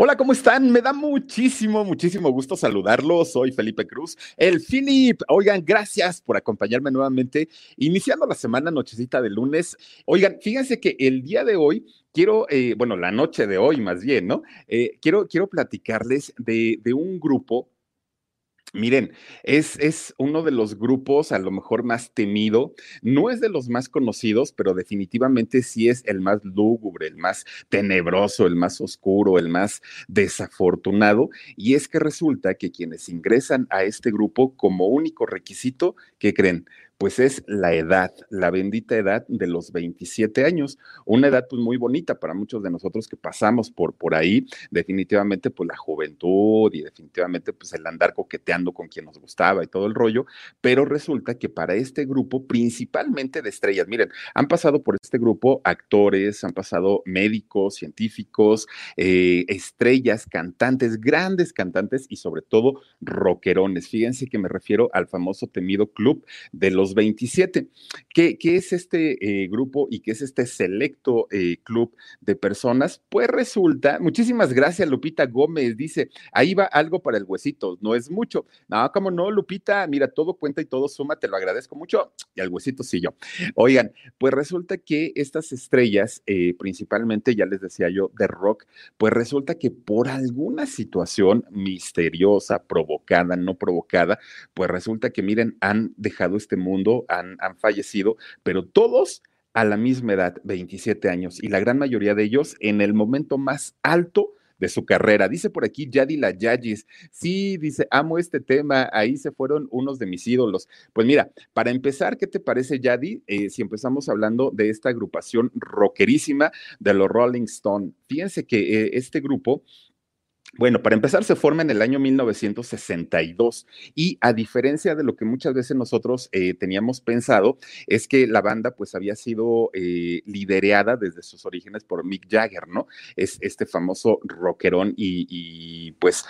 Hola, ¿cómo están? Me da muchísimo, muchísimo gusto saludarlos. Soy Felipe Cruz, el Philip. Oigan, gracias por acompañarme nuevamente, iniciando la semana nochecita de lunes. Oigan, fíjense que el día de hoy quiero, eh, bueno, la noche de hoy más bien, ¿no? Eh, quiero, quiero platicarles de, de un grupo Miren, es, es, uno de los grupos a lo mejor más temido, no es de los más conocidos, pero definitivamente sí es el más lúgubre, el más tenebroso, el más oscuro, el más desafortunado. Y es que resulta que quienes ingresan a este grupo como único requisito, ¿qué creen? Pues es la edad, la bendita edad de los 27 años, una edad pues muy bonita para muchos de nosotros que pasamos por, por ahí, definitivamente pues la juventud y definitivamente pues el andar coqueteando con quien nos gustaba y todo el rollo, pero resulta que para este grupo, principalmente de estrellas, miren, han pasado por este grupo actores, han pasado médicos, científicos, eh, estrellas, cantantes, grandes cantantes y sobre todo rockerones. Fíjense que me refiero al famoso temido club de los 27. ¿Qué, es este eh, grupo y qué es este selecto eh, club de personas? Pues resulta, muchísimas gracias, Lupita Gómez, dice, ahí va algo para el huesito, no es mucho. No, como no, Lupita, mira, todo cuenta y todo suma, te lo agradezco mucho, y al huesito sí yo. Oigan, pues resulta que estas estrellas, eh, principalmente, ya les decía yo, de rock, pues resulta que por alguna situación misteriosa, provocada, no provocada, pues resulta que, miren, han dejado este mundo han, fallecido, pero todos a la misma edad, 27 años, y la gran mayoría de ellos en el momento más alto de su carrera. Dice por aquí Yadi Yagis, sí, dice, amo este tema, ahí se fueron unos de mis ídolos. Pues mira, para empezar, ¿qué te parece, Yadi? Eh, si empezamos hablando de esta agrupación rockerísima de los Rolling Stone. Fíjense que eh, este grupo bueno, para empezar, se forma en el año 1962 y a diferencia de lo que muchas veces nosotros eh, teníamos pensado, es que la banda pues había sido eh, liderada desde sus orígenes por Mick Jagger, ¿no? Es este famoso rockerón y, pues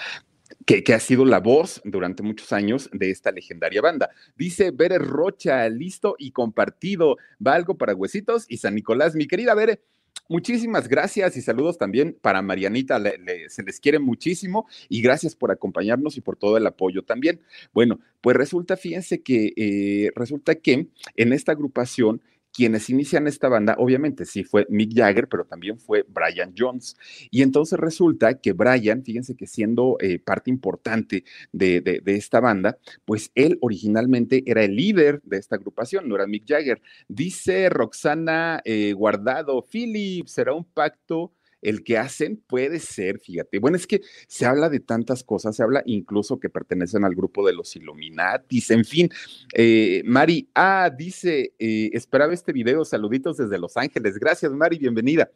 que, ha sido la voz durante muchos años de esta legendaria banda. Dice Bere Rocha, listo y compartido. Va algo para huesitos y San Nicolás. Mi querida Bere, Muchísimas gracias y saludos también para Marianita, se les quiere muchísimo y gracias por acompañarnos y por todo el apoyo también. Bueno, pues resulta, fíjense que eh, resulta que en esta agrupación quienes inician esta banda, obviamente sí fue Mick Jagger, pero también fue Brian Jones. Y entonces resulta que Brian, fíjense que siendo eh, parte importante de, esta banda, pues él originalmente era el líder de esta agrupación, no era Mick Jagger. Dice Roxana eh, Guardado, Philip, será un pacto el que hacen puede ser, fíjate. Bueno, es que se habla de tantas cosas, se habla incluso que pertenecen al grupo de los Illuminatis, en fin. Eh, Mari, ah, dice, eh, esperaba este video, saluditos desde Los Ángeles. Gracias, Mari, bienvenida.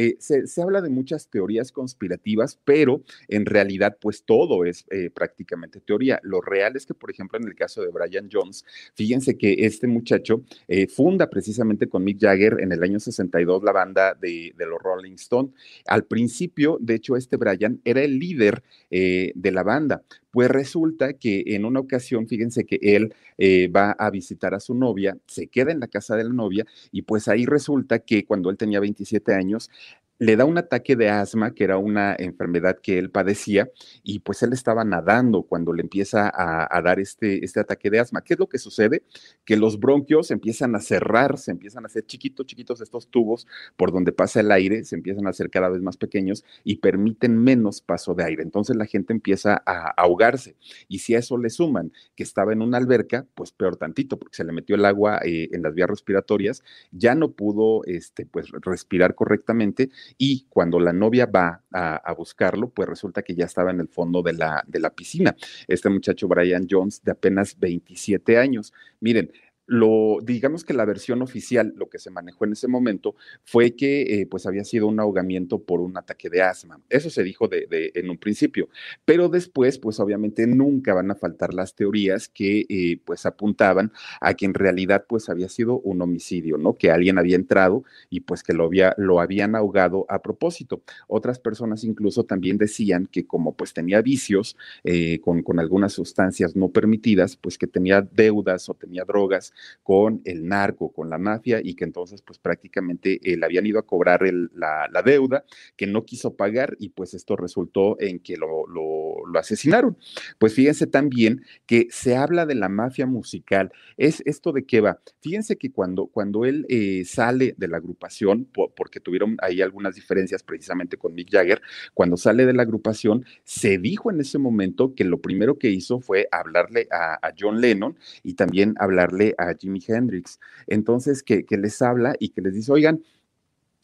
Eh, se, habla de muchas teorías conspirativas, pero en realidad pues todo es eh, prácticamente teoría. Lo real es que, por ejemplo, en el caso de Brian Jones, fíjense que este muchacho eh, funda precisamente con Mick Jagger en el año 62 la banda de, los Rolling Stones. Al principio, de hecho, este Brian era el líder de la banda, pues resulta que en una ocasión, fíjense que él va a visitar a su novia, se queda en la casa de la novia y pues ahí resulta que cuando él tenía 27 años, le da un ataque de asma, que era una enfermedad que él padecía, y pues él estaba nadando cuando le empieza a, dar este, este ataque de asma. ¿Qué es lo que sucede? Que los bronquios empiezan a cerrar, se empiezan a hacer chiquitos, chiquitos estos tubos por donde pasa el aire, se empiezan a hacer cada vez más pequeños y permiten menos paso de aire. Entonces la gente empieza a ahogarse. Y si a eso le suman que estaba en una alberca, pues peor tantito, porque se le metió el agua eh, en las vías respiratorias, ya no pudo este, pues, respirar correctamente y cuando la novia va a, buscarlo, pues resulta que ya estaba en el fondo de la, de la piscina. Este muchacho Brian Jones, de apenas 27 años. Miren, lo, digamos que la versión oficial, lo que se manejó en ese momento, fue que eh, pues había sido un ahogamiento por un ataque de asma. Eso se dijo de, en un principio, pero después, pues obviamente nunca van a faltar las teorías que eh, pues apuntaban a que en realidad pues había sido un homicidio, ¿no? Que alguien había entrado y pues que lo, había, lo habían ahogado a propósito. Otras personas incluso también decían que como pues tenía vicios eh, con, con algunas sustancias no permitidas, pues que tenía deudas o tenía drogas con el narco, con la mafia, y que entonces pues prácticamente eh, le habían ido a cobrar la, deuda, que no quiso pagar, y pues esto resultó en que lo, asesinaron. Pues fíjense también que se habla de la mafia musical. ¿Es esto de qué va? Fíjense que cuando, cuando él eh, sale de la agrupación, porque tuvieron ahí algunas diferencias precisamente con Mick Jagger, cuando sale de la agrupación, se dijo en ese momento que lo primero que hizo fue hablarle a John Lennon y también hablarle a Jimi Hendrix. Entonces, que, que les habla y que les dice, oigan,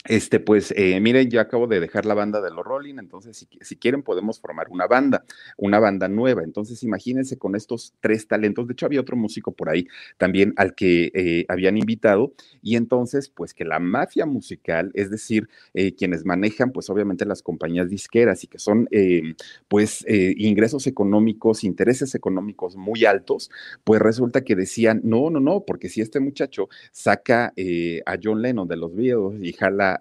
este, pues eh, miren, yo acabo de dejar la banda de los Rolling, entonces si, quieren podemos formar una banda, una banda nueva. Entonces imagínense con estos tres talentos. De hecho, había otro músico por ahí también al que eh, habían invitado. Y entonces, pues que la mafia musical, es decir, eh, quienes manejan, pues obviamente las compañías disqueras y que son, pues, ingresos económicos, intereses económicos muy altos, pues resulta que decían, no, no, no, porque si este muchacho saca a John Lennon de los videos y jala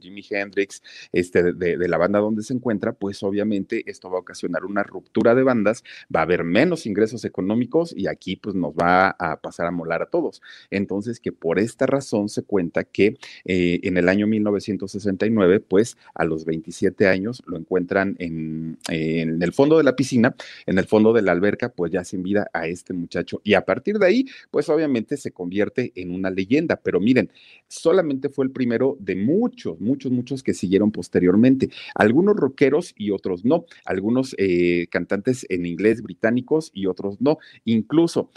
Jimi Hendrix este, de, la banda donde se encuentra, pues obviamente esto va a ocasionar una ruptura de bandas, va a haber menos ingresos económicos y aquí pues nos va a pasar a molar a todos. Entonces que por esta razón se cuenta que eh, en el año 1969, pues a los 27 años lo encuentran en, en el fondo de la piscina, en el fondo de la alberca, pues ya sin vida a este muchacho. Y a partir de ahí, pues obviamente se convierte en una leyenda. Pero miren, solamente fue el primero de muchos, muchos, muchos que siguieron posteriormente. Algunos rockeros y otros no. Algunos eh, cantantes en inglés británicos y otros no. Incluso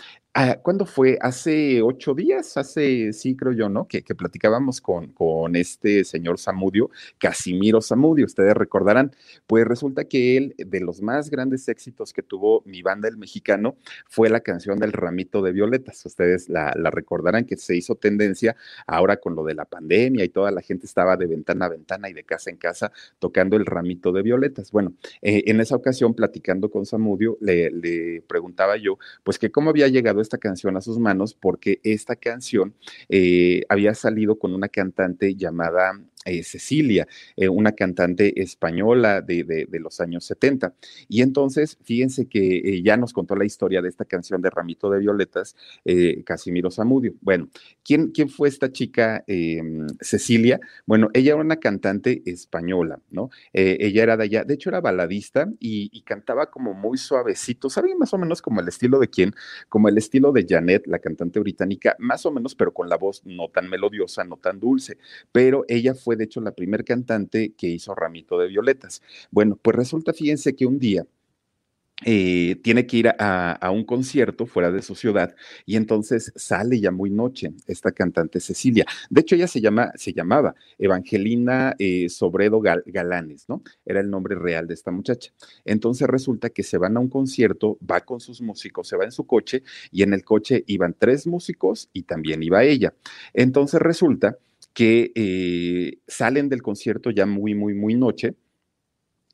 ¿Cuándo fue? Hace ocho días, hace, sí, creo yo, ¿no? Que, platicábamos con, con, este señor Samudio, Casimiro Samudio, ustedes recordarán. Pues resulta que él, de los más grandes éxitos que tuvo mi banda El Mexicano, fue la canción del Ramito de Violetas. Ustedes la, recordarán que se hizo tendencia ahora con lo de la pandemia y toda la gente estaba de ventana a ventana y de casa en casa tocando el Ramito de Violetas. Bueno, eh, en esa ocasión, platicando con Samudio, le, le preguntaba yo, pues que cómo había llegado esta canción a sus manos porque esta canción eh, había salido con una cantante llamada eh, Cecilia, eh, una cantante española de, los años 70. Y entonces, fíjense que ya nos contó la historia de esta canción de Ramito de Violetas, Casimiro Zamudio. Bueno, ¿quién, ¿quién, fue esta chica em, Cecilia? Bueno, ella era una cantante española, ¿no? ella era de allá, de hecho era baladista y, y cantaba como muy suavecito, ¿saben más o menos como el estilo de quién? Como el estilo de Janet, la cantante británica, más o menos, pero con la voz no tan melodiosa, no tan dulce. Pero ella fue, de hecho, la primer cantante que hizo Ramito de Violetas. Bueno, pues resulta, fíjense que un día eh, tiene que ir a, un concierto fuera de su ciudad y entonces sale ya muy noche esta cantante Cecilia. De hecho, ella se, llama, se llamaba Evangelina eh, Sobredo Galanes, ¿no? Era el nombre real de esta muchacha. Entonces resulta que se van a un concierto, va con sus músicos, se va en su coche y en el coche iban tres músicos y también iba ella. Entonces resulta que eh, salen del concierto ya muy, muy, muy noche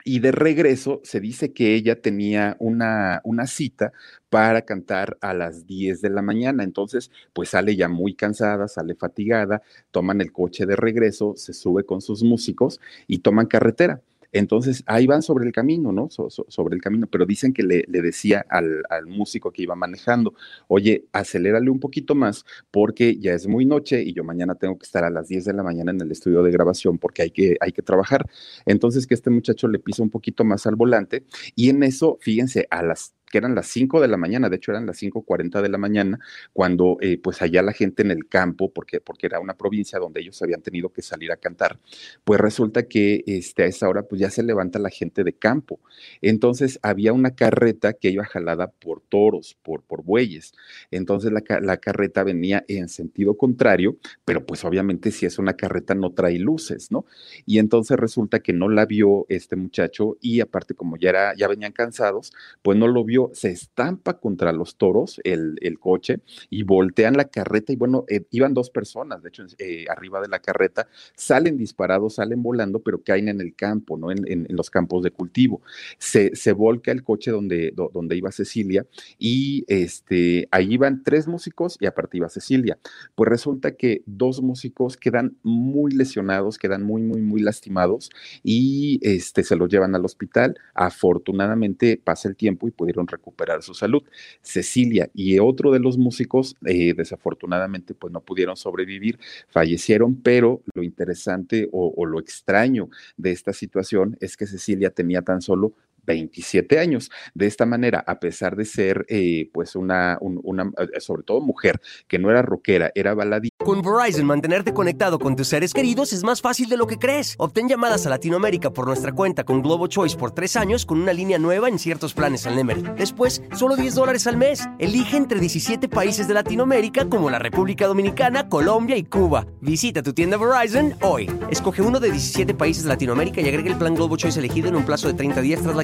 y de regreso se dice que ella tenía una, una, cita para cantar a las 10 de la mañana. Entonces, pues sale ya muy cansada, sale fatigada, toman el coche de regreso, se sube con sus músicos y toman carretera. Entonces, ahí van sobre el camino, ¿no? sobre el camino, pero dicen que le, decía al, músico que iba manejando, oye, acelérale un poquito más porque ya es muy noche y yo mañana tengo que estar a las 10 de la mañana en el estudio de grabación porque hay que, hay que trabajar. Entonces, que este muchacho le pisa un poquito más al volante y en eso, fíjense, a las que eran las 5 de la mañana, de hecho eran las 5.40 de la mañana, cuando eh, pues allá la gente en el campo, porque, porque era una provincia donde ellos habían tenido que salir a cantar, pues resulta que este, a esa hora pues ya se levanta la gente de campo. Entonces había una carreta que iba jalada por toros, por, por bueyes. Entonces la, la carreta venía en sentido contrario, pero pues obviamente si es una carreta no trae luces, ¿no? Y entonces resulta que no la vio este muchacho y aparte como ya, era, ya venían cansados, pues no lo vio se estampa contra los toros el, coche y voltean la carreta y bueno, eh, iban dos personas, de hecho, eh, arriba de la carreta, salen disparados, salen volando, pero caen en el campo, ¿no? En, los campos de cultivo. Se, se, volca el coche donde, donde iba Cecilia y este, ahí iban tres músicos y aparte iba Cecilia. Pues resulta que dos músicos quedan muy lesionados, quedan muy, muy, muy lastimados y este, se los llevan al hospital. Afortunadamente pasa el tiempo y pudieron recuperar su salud. Cecilia y otro de los músicos, eh, desafortunadamente, pues no pudieron sobrevivir, fallecieron, pero lo interesante o, o lo extraño de esta situación es que Cecilia tenía tan solo 27 años. De esta manera, a pesar de ser, eh, pues, una, una, eh, sobre todo mujer, que no era rockera, era baladí. Con Verizon, mantenerte conectado con tus seres queridos es más fácil de lo que crees. Obtén llamadas a Latinoamérica por nuestra cuenta con Globo Choice por tres años con una línea nueva en ciertos planes al Nemer. Después, solo 10 dólares al mes. Elige entre 17 países de Latinoamérica como la República Dominicana, Colombia y Cuba. Visita tu tienda Verizon hoy. Escoge uno de 17 países de Latinoamérica y agrega el plan Globo Choice elegido en un plazo de 30 días tras la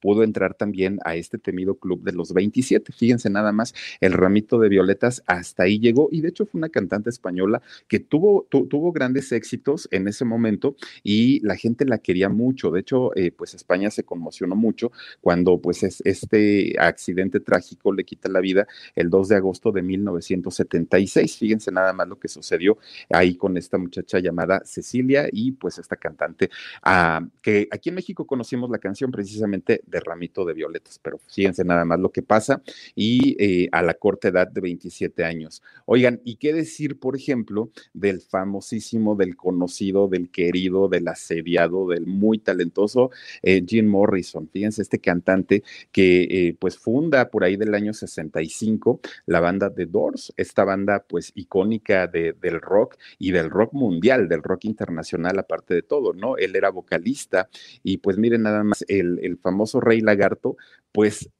pudo entrar también a este temido club de los 27. Fíjense nada más, el ramito de violetas hasta ahí llegó y de hecho fue una cantante española que tuvo, tuvo grandes éxitos en ese momento y la gente la quería mucho. De hecho, eh, pues España se conmocionó mucho cuando pues este accidente trágico le quita la vida el 2 de agosto de 1976. Fíjense nada más lo que sucedió ahí con esta muchacha llamada Cecilia y pues esta cantante ah, que aquí en México conocimos la canción precisamente de ramito de violetas, pero fíjense nada más lo que pasa y eh, a la corta edad de 27 años. Oigan, ¿y qué decir, por ejemplo, del famosísimo, del conocido, del querido, del asediado, del muy talentoso eh, Jim Morrison? Fíjense, este cantante que eh, pues funda por ahí del año 65 la banda The Doors, esta banda pues icónica de, del rock y del rock mundial, del rock internacional aparte de todo, ¿no? Él era vocalista y pues miren nada más el el famoso Rey Lagarto, pues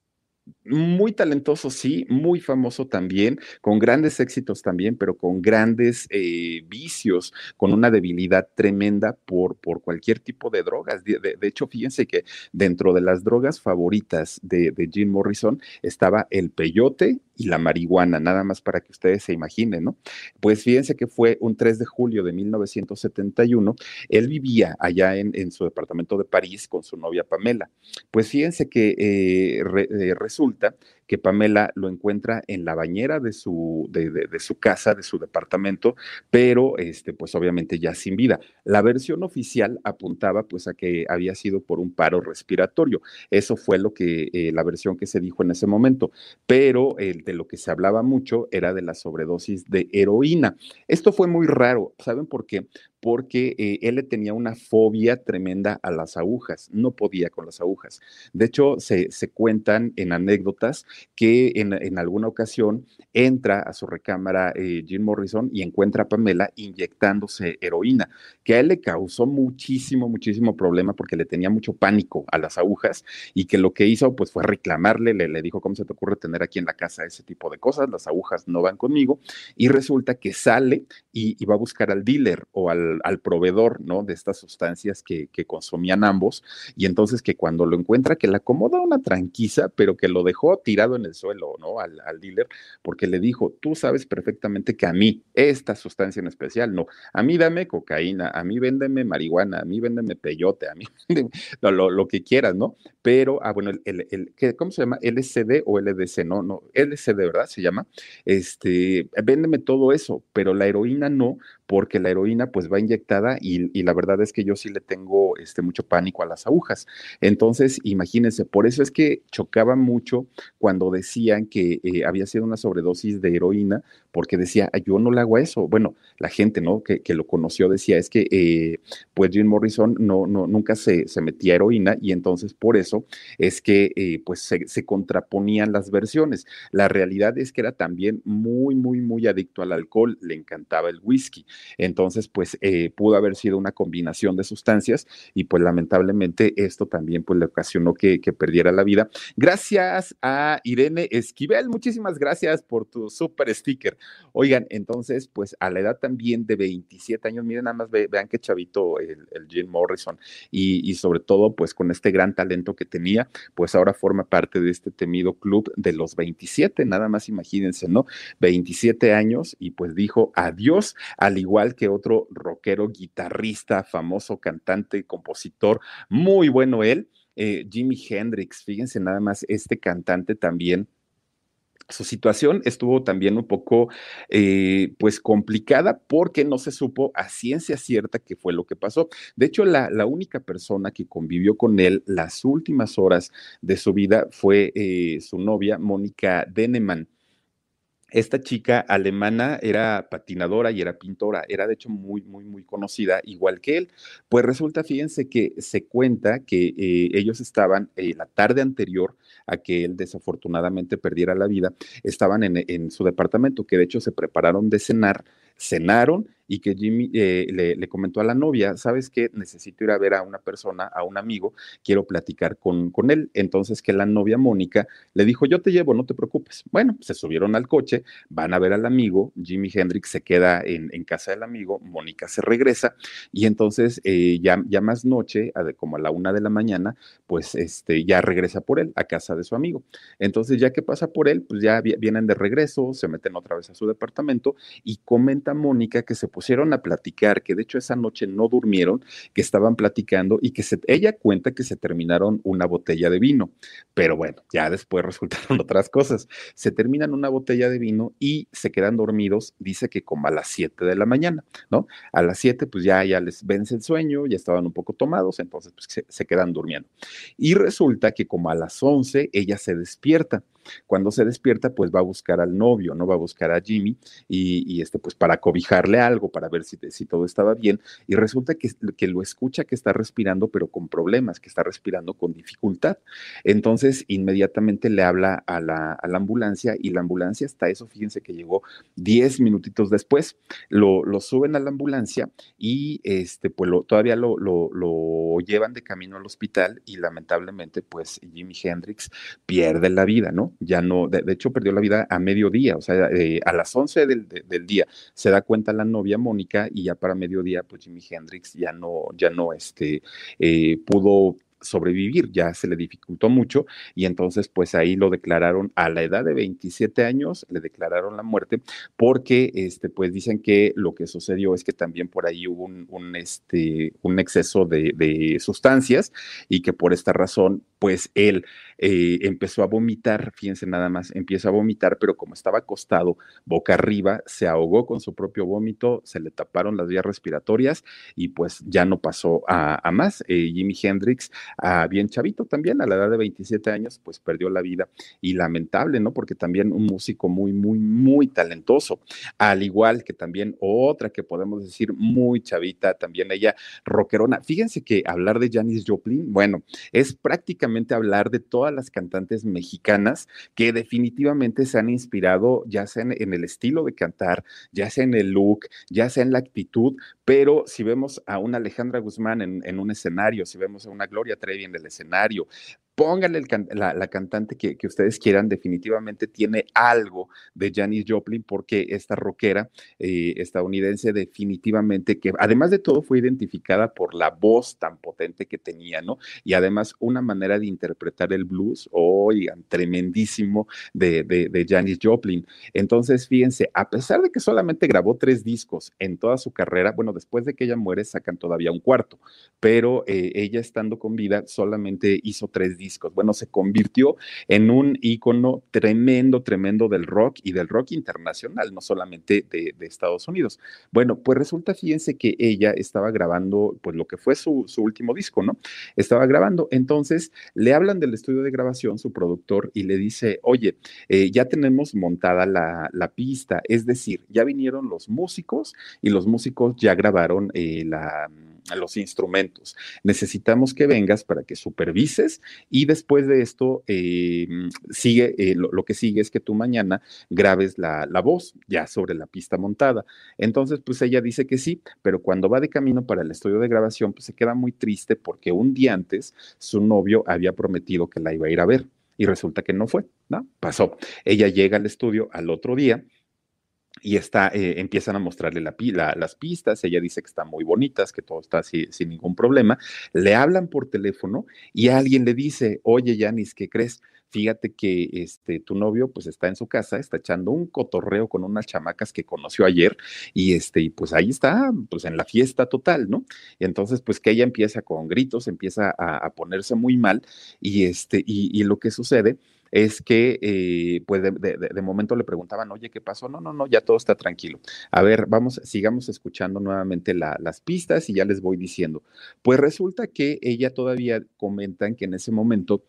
muy talentoso, sí, muy famoso también, con grandes éxitos también, pero con grandes eh, vicios, con una debilidad tremenda por, por cualquier tipo de drogas. De, hecho, fíjense que dentro de las drogas favoritas de, de, Jim Morrison estaba el peyote y la marihuana, nada más para que ustedes se imaginen, ¿no? Pues fíjense que fue un 3 de julio de 1971, él vivía allá en, en su departamento de París con su novia Pamela. Pues fíjense que eh, eh, resulta 30 que Pamela lo encuentra en la bañera de su, de, su casa, de su departamento, pero este, pues obviamente ya sin vida. La versión oficial apuntaba pues a que había sido por un paro respiratorio. Eso fue lo que, eh, la versión que se dijo en ese momento, pero de lo que se hablaba mucho era de la sobredosis de heroína. Esto fue muy raro, ¿saben por qué? porque eh, él le tenía una fobia tremenda a las agujas, no podía con las agujas. De hecho, se, cuentan en anécdotas que en, alguna ocasión entra a su recámara eh, Jim Morrison y encuentra a Pamela inyectándose heroína, que a él le causó muchísimo, muchísimo problema porque le tenía mucho pánico a las agujas y que lo que hizo pues fue reclamarle, le, le dijo, ¿cómo se te ocurre tener aquí en la casa ese tipo de cosas? Las agujas no van conmigo. Y resulta que sale y va a buscar al dealer o al al, proveedor, ¿no? De estas sustancias que, consumían ambos, y entonces que cuando lo encuentra, que le acomoda una tranquiza, pero que lo dejó tirado en el suelo, ¿no? Al, al dealer, porque le dijo, tú sabes perfectamente que a mí, esta sustancia en especial, no, a mí dame cocaína, a mí véndeme marihuana, a mí véndeme peyote, a mí no, lo, lo, que quieras, ¿no? Pero, ah, bueno, el, el, el, ¿cómo se llama? LCD o LDC, no, no, LCD, ¿verdad? Se llama. Este, véndeme todo eso, pero la heroína no, porque la heroína pues va inyectada y, la verdad es que yo sí le tengo este, mucho pánico a las agujas. Entonces, imagínense, por eso es que chocaba mucho cuando decían que eh, había sido una sobredosis de heroína, porque decía, yo no le hago eso. Bueno, la gente, ¿no? Que, que lo conoció decía, es que eh, pues Jim Morrison no, no, nunca se, se, metía heroína y entonces por eso es que eh, pues se, se contraponían las versiones. La realidad es que era también muy, muy, muy adicto al alcohol, le encantaba el whisky. Entonces, pues eh, pudo haber sido una combinación de sustancias y pues lamentablemente esto también pues le ocasionó que, perdiera la vida. Gracias a Irene Esquivel, muchísimas gracias por tu super sticker. Oigan, entonces, pues a la edad también de 27 años, miren nada más, ve, vean qué chavito el, el Jim Morrison y, y sobre todo pues con este gran talento que tenía, pues ahora forma parte de este temido club de los 27, nada más imagínense, ¿no? 27 años y pues dijo adiós, al igual que otro rockero, guitarrista, famoso cantante, compositor, muy bueno él, eh, Jimi Hendrix, fíjense nada más, este cantante también. Su situación estuvo también un poco, eh, pues, complicada porque no se supo a ciencia cierta qué fue lo que pasó. De hecho, la, la única persona que convivió con él las últimas horas de su vida fue eh, su novia, Mónica Deneman esta chica alemana era patinadora y era pintora, era de hecho muy, muy, muy conocida, igual que él. Pues resulta, fíjense que se cuenta que eh, ellos estaban eh, la tarde anterior a que él desafortunadamente perdiera la vida, estaban en, en su departamento, que de hecho se prepararon de cenar, cenaron y que Jimmy eh, le, comentó a la novia, ¿sabes qué? Necesito ir a ver a una persona, a un amigo, quiero platicar con, con él. Entonces que la novia Mónica le dijo, yo te llevo, no te preocupes. Bueno, se subieron al coche, van a ver al amigo, Jimi Hendrix se queda en, en casa del amigo, Mónica se regresa y entonces eh, ya, ya más noche, como a la una de la mañana, pues este, ya regresa por él a casa de su amigo. Entonces ya que pasa por él, pues ya vienen de regreso, se meten otra vez a su departamento y Mónica que se pusieron a platicar, que de hecho esa noche no durmieron, que estaban platicando y que se, ella cuenta que se terminaron una botella de vino. Pero bueno, ya después resultaron otras cosas. Se terminan una botella de vino y se quedan dormidos, dice que como a las 7 de la mañana, ¿no? A las 7 pues ya, ya les vence el sueño, ya estaban un poco tomados, entonces pues se, se quedan durmiendo. Y resulta que como a las 11 ella se despierta. Cuando se despierta, pues va a buscar al novio, ¿no? Va a buscar a Jimmy y, este, pues para cobijarle algo, para ver si, todo estaba bien. Y resulta que, que, lo escucha que está respirando, pero con problemas, que está respirando con dificultad. Entonces, inmediatamente le habla a la, a la ambulancia y la ambulancia hasta eso, fíjense que llegó 10 minutitos después. Lo, lo, suben a la ambulancia y este, pues todavía lo, lo, lo llevan de camino al hospital y lamentablemente, pues Jimi Hendrix pierde la vida, ¿no? Ya no, de, hecho perdió la vida a mediodía, o sea, eh, a las 11 del, de, del, día. Se da cuenta la novia Mónica y ya para mediodía pues Jimi Hendrix ya no, ya no, este, eh, pudo sobrevivir, ya se le dificultó mucho y entonces pues ahí lo declararon a la edad de 27 años, le declararon la muerte porque este pues dicen que lo que sucedió es que también por ahí hubo un, este, un exceso de, sustancias y que por esta razón pues él eh, empezó a vomitar, fíjense nada más, empieza a vomitar, pero como estaba acostado boca arriba, se ahogó con su propio vómito, se le taparon las vías respiratorias y pues ya no pasó a, a más. Eh, Jimi Hendrix, bien chavito también, a la edad de 27 años, pues perdió la vida y lamentable, ¿no? Porque también un músico muy, muy, muy talentoso, al igual que también otra que podemos decir muy chavita, también ella rockerona. Fíjense que hablar de Janis Joplin, bueno, es prácticamente hablar de todas las cantantes mexicanas que definitivamente se han inspirado, ya sea en, en, el estilo de cantar, ya sea en el look, ya sea en la actitud, pero si vemos a una Alejandra Guzmán en, un escenario, si vemos a una Gloria Trevi en el escenario, pónganle la, cantante que, ustedes quieran, definitivamente tiene algo de Janis Joplin porque esta rockera eh, estadounidense definitivamente que además de todo fue identificada por la voz tan potente que tenía, ¿no? Y además una manera de interpretar el blues, oigan, tremendísimo de, de, Janis Joplin. Entonces, fíjense, a pesar de que solamente grabó tres discos en toda su carrera, bueno, después de que ella muere sacan todavía un cuarto, pero eh, ella estando con vida solamente hizo tres discos bueno, se convirtió en un ícono tremendo, tremendo del rock y del rock internacional, no solamente de, Estados Unidos. Bueno, pues resulta, fíjense que ella estaba grabando, pues lo que fue su, último disco, ¿no? Estaba grabando, entonces le hablan del estudio de grabación, su productor, y le dice, oye, eh, ya tenemos montada la, pista, es decir, ya vinieron los músicos y los músicos ya grabaron eh, la los instrumentos. Necesitamos que vengas para que supervises y después de esto eh, sigue, eh, lo, que sigue es que tú mañana grabes la, voz ya sobre la pista montada. Entonces, pues ella dice que sí, pero cuando va de camino para el estudio de grabación, pues se queda muy triste porque un día antes su novio había prometido que la iba a ir a ver y resulta que no fue, ¿no? Pasó. Ella llega al estudio al otro día y está, eh, empiezan a mostrarle la, las pistas, ella dice que están muy bonitas, que todo está así, sin ningún problema, le hablan por teléfono y alguien le dice, oye Yanis, ¿qué crees? Fíjate que este, tu novio pues está en su casa, está echando un cotorreo con unas chamacas que conoció ayer y este, pues ahí está, pues en la fiesta total, ¿no? Y entonces pues que ella empieza con gritos, empieza a, ponerse muy mal y este, y lo que sucede es que eh, pues de, momento le preguntaban, oye, ¿qué pasó? No, no, no, ya todo está tranquilo. A ver, vamos, sigamos escuchando nuevamente las pistas y ya les voy diciendo. Pues resulta que ella todavía comentan que en ese momento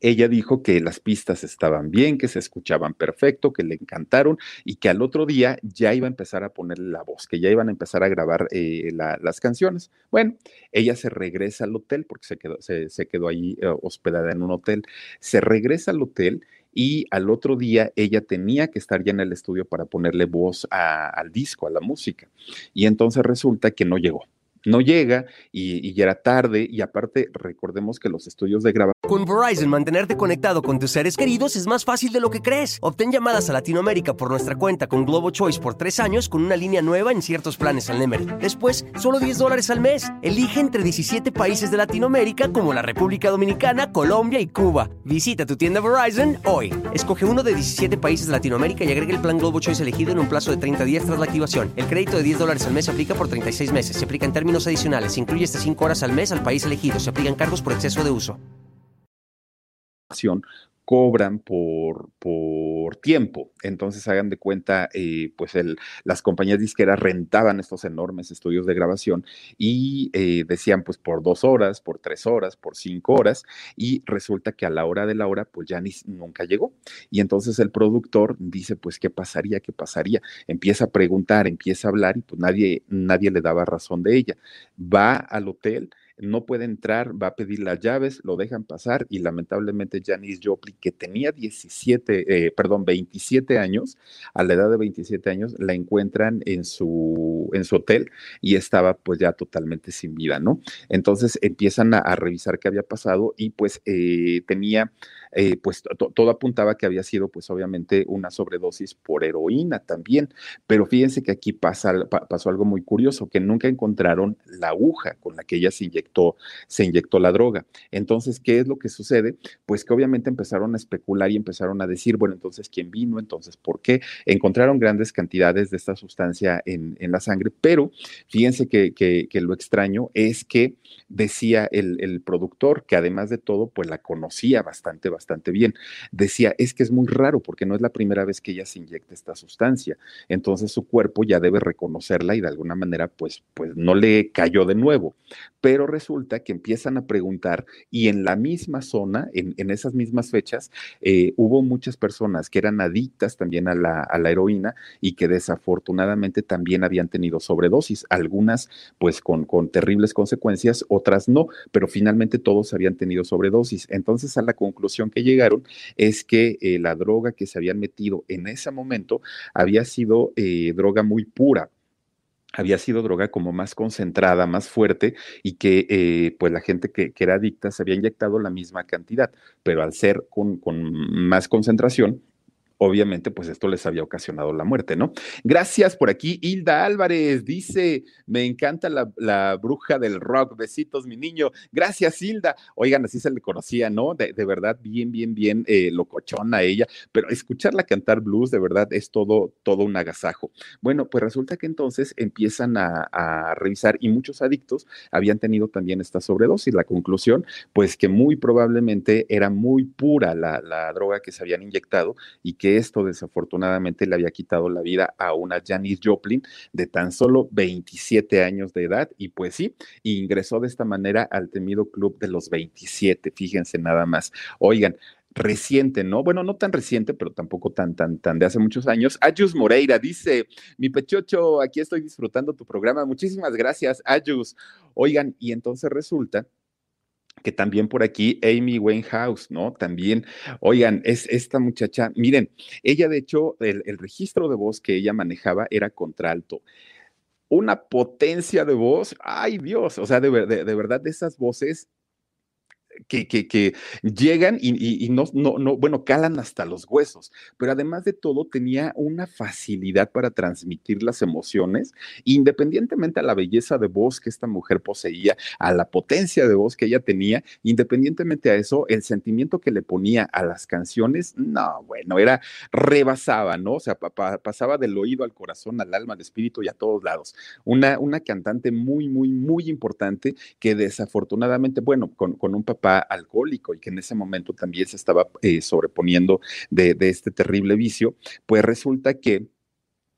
ella dijo que las pistas estaban bien, que se escuchaban perfecto, que le encantaron y que al otro día ya iba a empezar a ponerle la voz, que ya iban a empezar a grabar eh, las canciones. Bueno, ella se regresa al hotel porque se quedó, se, quedó ahí eh, hospedada en un hotel. Se regresa al hotel y al otro día ella tenía que estar ya en el estudio para ponerle voz al disco, a la música. Y entonces resulta que no llegó no llega y, ya era tarde y aparte recordemos que los estudios de grabación... Con Verizon, mantenerte conectado con tus seres queridos es más fácil de lo que crees. Obtén llamadas a Latinoamérica por nuestra cuenta con Globo Choice por tres años con una línea nueva en ciertos planes al Nemery. Después, solo 10 dólares al mes. Elige entre 17 países de Latinoamérica como la República Dominicana, Colombia y Cuba. Visita tu tienda Verizon hoy. Escoge uno de 17 países de Latinoamérica y agrega el plan Globo Choice elegido en un plazo de 30 días tras la activación. El crédito de 10 dólares al mes se aplica por 36 meses. Se aplica en términos adicionales. incluye hasta 5 horas al mes al país elegido. Se aplican cargos por exceso de uso cobran por, por tiempo. Entonces, hagan de cuenta, eh, pues el, las compañías disqueras rentaban estos enormes estudios de grabación y eh, decían, pues por dos horas, por tres horas, por cinco horas, y resulta que a la hora de la hora, pues ya ni, nunca llegó. Y entonces el productor dice, pues, ¿qué pasaría? ¿Qué pasaría? Empieza a preguntar, empieza a hablar y pues nadie, nadie le daba razón de ella. Va al hotel no puede entrar, va a pedir las llaves, lo dejan pasar y lamentablemente Janice Joplin, que tenía 17, eh, perdón, 27 años, a la edad de 27 años, la encuentran en su, en su hotel y estaba pues ya totalmente sin vida, ¿no? Entonces empiezan a, revisar qué había pasado y pues eh, tenía eh, pues todo apuntaba que había sido pues obviamente una sobredosis por heroína también, pero fíjense que aquí pasa, pasó algo muy curioso, que nunca encontraron la aguja con la que ella se inyectó, se inyectó la droga. Entonces, ¿qué es lo que sucede? Pues que obviamente empezaron a especular y empezaron a decir, bueno, entonces, ¿quién vino? Entonces, ¿por qué? Encontraron grandes cantidades de esta sustancia en, la sangre, pero fíjense que, que, lo extraño es que decía el, el productor que además de todo, pues la conocía bastante, bastante bastante bien. Decía, es que es muy raro porque no es la primera vez que ella se inyecta esta sustancia. Entonces su cuerpo ya debe reconocerla y de alguna manera pues, pues no le cayó de nuevo. Pero resulta que empiezan a preguntar y en la misma zona, en, en esas mismas fechas, eh, hubo muchas personas que eran adictas también a la, a la heroína y que desafortunadamente también habían tenido sobredosis, algunas pues con, con terribles consecuencias, otras no, pero finalmente todos habían tenido sobredosis. Entonces a la conclusión que llegaron es que eh, la droga que se habían metido en ese momento había sido eh, droga muy pura. Había sido droga como más concentrada, más fuerte, y que eh, pues la gente que, que, era adicta se había inyectado la misma cantidad, pero al ser con, con más concentración, obviamente, pues esto les había ocasionado la muerte, ¿no? Gracias por aquí, Hilda Álvarez dice, me encanta la, bruja del rock, besitos, mi niño. Gracias, Hilda. Oigan, así se le conocía, ¿no? De, verdad, bien, bien, bien eh, locochona ella, pero escucharla cantar blues, de verdad, es todo, todo un agasajo. Bueno, pues resulta que entonces empiezan a, revisar y muchos adictos habían tenido también esta sobredosis. La conclusión, pues que muy probablemente era muy pura la, la droga que se habían inyectado y que esto desafortunadamente le había quitado la vida a una Janis Joplin de tan solo 27 años de edad y pues sí, ingresó de esta manera al temido club de los 27, fíjense nada más. Oigan, reciente, ¿no? Bueno, no tan reciente, pero tampoco tan, tan, tan de hace muchos años. Ayus Moreira dice, mi pechocho, aquí estoy disfrutando tu programa. Muchísimas gracias, Ayus. Oigan, y entonces resulta que también por aquí Amy Winehouse, ¿no? También, oigan, es esta muchacha, miren, ella de hecho, el, el registro de voz que ella manejaba era contralto una potencia de voz, ay Dios, o sea, de, de, de, verdad, de esas voces que, que, llegan y, no, no, no, bueno, calan hasta los huesos, pero además de todo tenía una facilidad para transmitir las emociones, independientemente a la belleza de voz que esta mujer poseía, a la potencia de voz que ella tenía, independientemente a eso, el sentimiento que le ponía a las canciones, no, bueno, era, rebasaba, ¿no? O sea, pasaba del oído al corazón, al alma, al espíritu y a todos lados. Una, una cantante muy, muy, muy importante que desafortunadamente, bueno, con, con un papel alcohólico y que en ese momento también se estaba eh, sobreponiendo de, de este terrible vicio, pues resulta que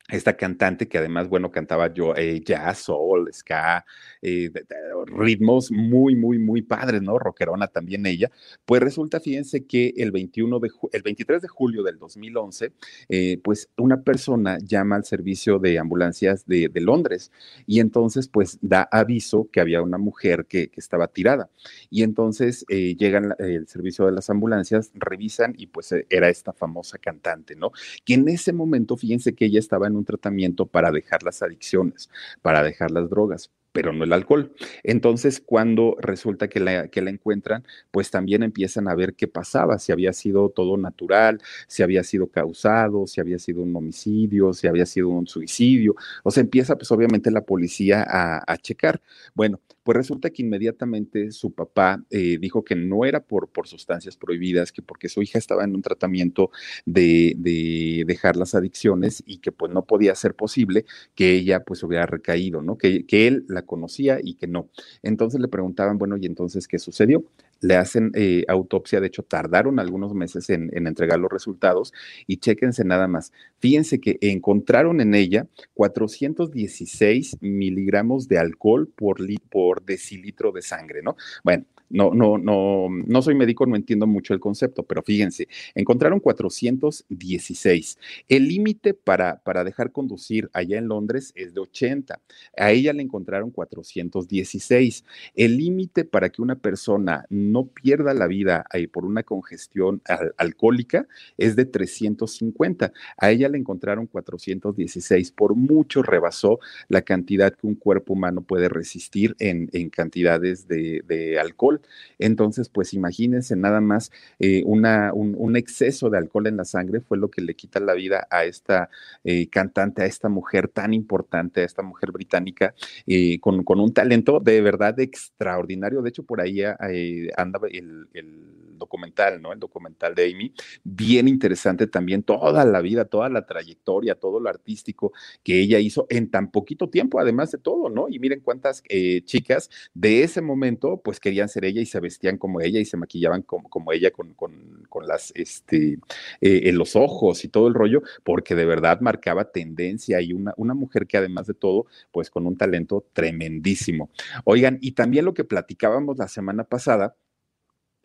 esta cantante que además, bueno, cantaba yo eh, jazz, soul, ska, eh, ritmos muy, muy, muy padres, ¿no? Rockerona también ella. Pues resulta, fíjense que el 21 de el 23 de julio del 2011, eh, pues una persona llama al servicio de ambulancias de, de, Londres y entonces pues da aviso que había una mujer que, que estaba tirada y entonces llegan el servicio de las ambulancias, revisan y pues era esta famosa cantante, ¿no? Que en ese momento, fíjense que ella estaba en un tratamiento para dejar las adicciones, para dejar las drogas pero no el alcohol. Entonces, cuando resulta que la, que la encuentran, pues también empiezan a ver qué pasaba, si había sido todo natural, si había sido causado, si había sido un homicidio, si había sido un suicidio. O sea, empieza pues obviamente la policía a, a checar. Bueno, pues resulta que inmediatamente su papá eh, dijo que no era por, por sustancias prohibidas, que porque su hija estaba en un tratamiento de, de, dejar las adicciones y que pues no podía ser posible que ella pues hubiera recaído, ¿no? Que, que él la conocía y que no. Entonces le preguntaban, bueno, ¿y entonces qué sucedió? Le hacen eh, autopsia, de hecho tardaron algunos meses en, en, entregar los resultados y chéquense nada más. Fíjense que encontraron en ella 416 miligramos de alcohol por, por decilitro de sangre, ¿no? Bueno, no, no, no, no soy médico, no entiendo mucho el concepto, pero fíjense, encontraron 416. El límite para, para dejar conducir allá en Londres es de 80. A ella le encontraron 416. El límite para que una persona no pierda la vida por una congestión al alcohólica es de 350. A ella le encontraron 416. Por mucho rebasó la cantidad que un cuerpo humano puede resistir en, en cantidades de, de alcohol. Entonces, pues imagínense nada más eh, una, un, exceso de alcohol en la sangre fue lo que le quita la vida a esta eh, cantante, a esta mujer tan importante, a esta mujer británica, eh, con, con, un talento de verdad extraordinario. De hecho, por ahí anda el, documental, ¿no? El documental de Amy, bien interesante también, toda la vida, toda la trayectoria, todo lo artístico que ella hizo en tan poquito tiempo, además de todo, ¿no? Y miren cuántas chicas de ese momento, pues querían ser ella y se vestían como ella y se maquillaban como, como ella con, con, con, las, este, eh, en los ojos y todo el rollo, porque de verdad marcaba tendencia y una, una mujer que además de todo, pues con un talento tremendísimo. Oigan, y también lo que platicábamos la semana pasada,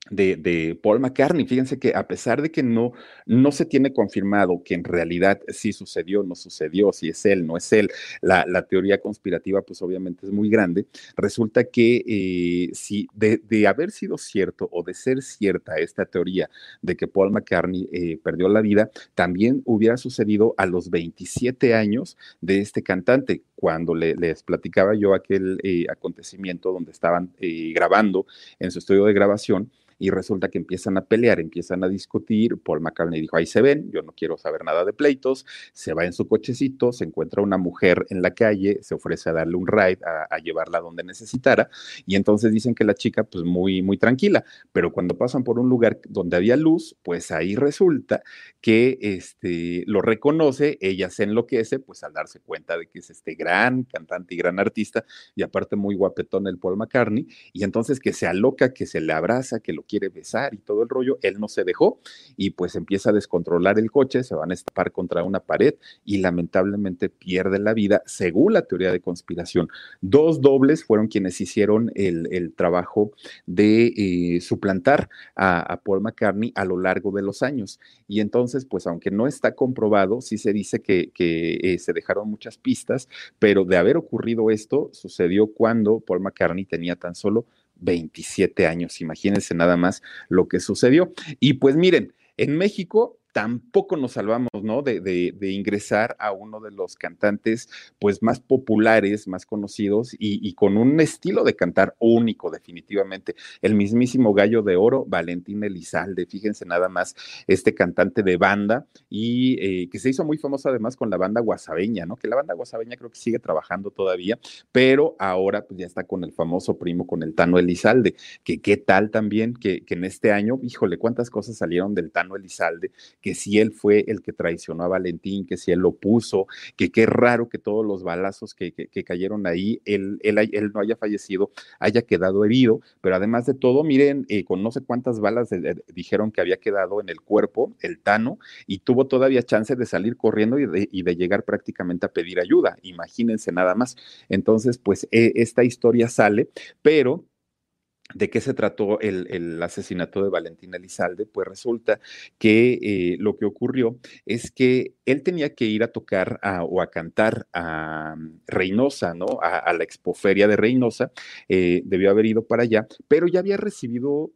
de, de, Paul McCartney. Fíjense que a pesar de que no, no se tiene confirmado que en realidad sí sucedió, no sucedió, si es él, no es él, la, la teoría conspirativa pues obviamente es muy grande, resulta que eh, si de, de, haber sido cierto o de ser cierta esta teoría de que Paul McCartney eh, perdió la vida, también hubiera sucedido a los 27 años de este cantante, cuando les platicaba yo aquel eh, acontecimiento donde estaban eh, grabando en su estudio de grabación y resulta que empiezan a pelear, empiezan a discutir. Paul McCartney dijo, ahí se ven, yo no quiero saber nada de pleitos, se va en su cochecito, se encuentra una mujer en la calle, se ofrece a darle un ride, a, llevarla donde necesitara, y entonces dicen que la chica, pues muy, muy tranquila, pero cuando pasan por un lugar donde había luz, pues ahí resulta que este, lo reconoce, ella se enloquece, pues al darse cuenta de que es este gran cantante y gran artista, y aparte muy guapetón el Paul McCartney, y entonces que se aloca, que se le abraza, que lo quiere besar y todo el rollo, él no se dejó y pues empieza a descontrolar el coche, se van a estampar contra una pared y lamentablemente pierde la vida, según la teoría de conspiración. Dos dobles fueron quienes hicieron el, trabajo de eh, suplantar a, Paul McCartney a lo largo de los años. Y entonces, pues aunque no está comprobado, sí se dice que, eh, se dejaron muchas pistas, pero de haber ocurrido esto, sucedió cuando Paul McCartney tenía tan solo 27 años. Imagínense nada más lo que sucedió. Y pues miren, en México tampoco nos salvamos, ¿no? De, de, ingresar a uno de los cantantes, pues, más populares, más conocidos y, con un estilo de cantar único, definitivamente. El mismísimo gallo de oro, Valentín Elizalde, fíjense nada más, este cantante de banda y eh, que se hizo muy famoso además con la banda guasabeña, ¿no? Que la banda guasabeña creo que sigue trabajando todavía, pero ahora pues ya está con el famoso primo, con el Tano Elizalde, que qué tal también que, que en este año, híjole, cuántas cosas salieron del Tano Elizalde, que si él fue el que traicionó a Valentín, que si él lo puso, que qué raro que todos los balazos que, cayeron ahí, él, él, no haya fallecido, haya quedado herido, pero además de todo, miren, eh, con no sé cuántas balas dijeron que había quedado en el cuerpo, el Tano, y tuvo todavía chance de salir corriendo y de, llegar prácticamente a pedir ayuda, imagínense nada más. Entonces, pues e, esta historia sale, pero ¿De qué se trató el, asesinato de Valentín Elizalde? Pues resulta que eh, lo que ocurrió es que él tenía que ir a tocar o a cantar a mm, Reynosa, ¿no? A, la expoferia de Reynosa, eh, debió haber ido para allá, pero ya había recibido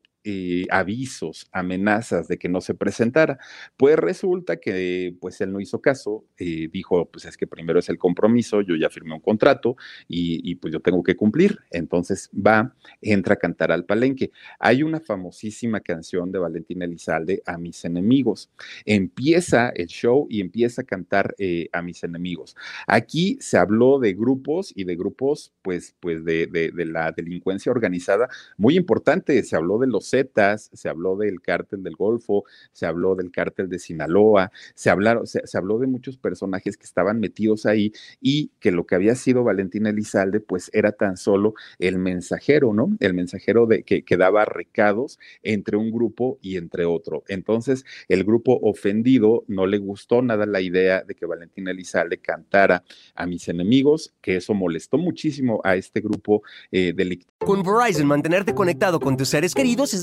avisos, amenazas de que no se presentara. Pues resulta que pues él no hizo caso, dijo, pues es que primero es el compromiso, yo ya firmé un contrato y, pues yo tengo que cumplir. Entonces va, entra a cantar al palenque. Hay una famosísima canción de Valentín Elizalde, A mis enemigos. Empieza el show y empieza a cantar eh, A mis enemigos. Aquí se habló de grupos y de grupos pues, pues de, de la delincuencia organizada muy importante. Se habló de los se habló del cártel del Golfo, se habló del cártel de Sinaloa, se, hablaron, se, habló de muchos personajes que estaban metidos ahí y que lo que había sido Valentín Elizalde, pues era tan solo el mensajero, ¿no? El mensajero de, que, que daba recados entre un grupo y entre otro. Entonces, el grupo ofendido no le gustó nada la idea de que Valentín Elizalde cantara a mis enemigos, que eso molestó muchísimo a este grupo eh, delictivo. Con Verizon, mantenerte conectado con tus seres queridos es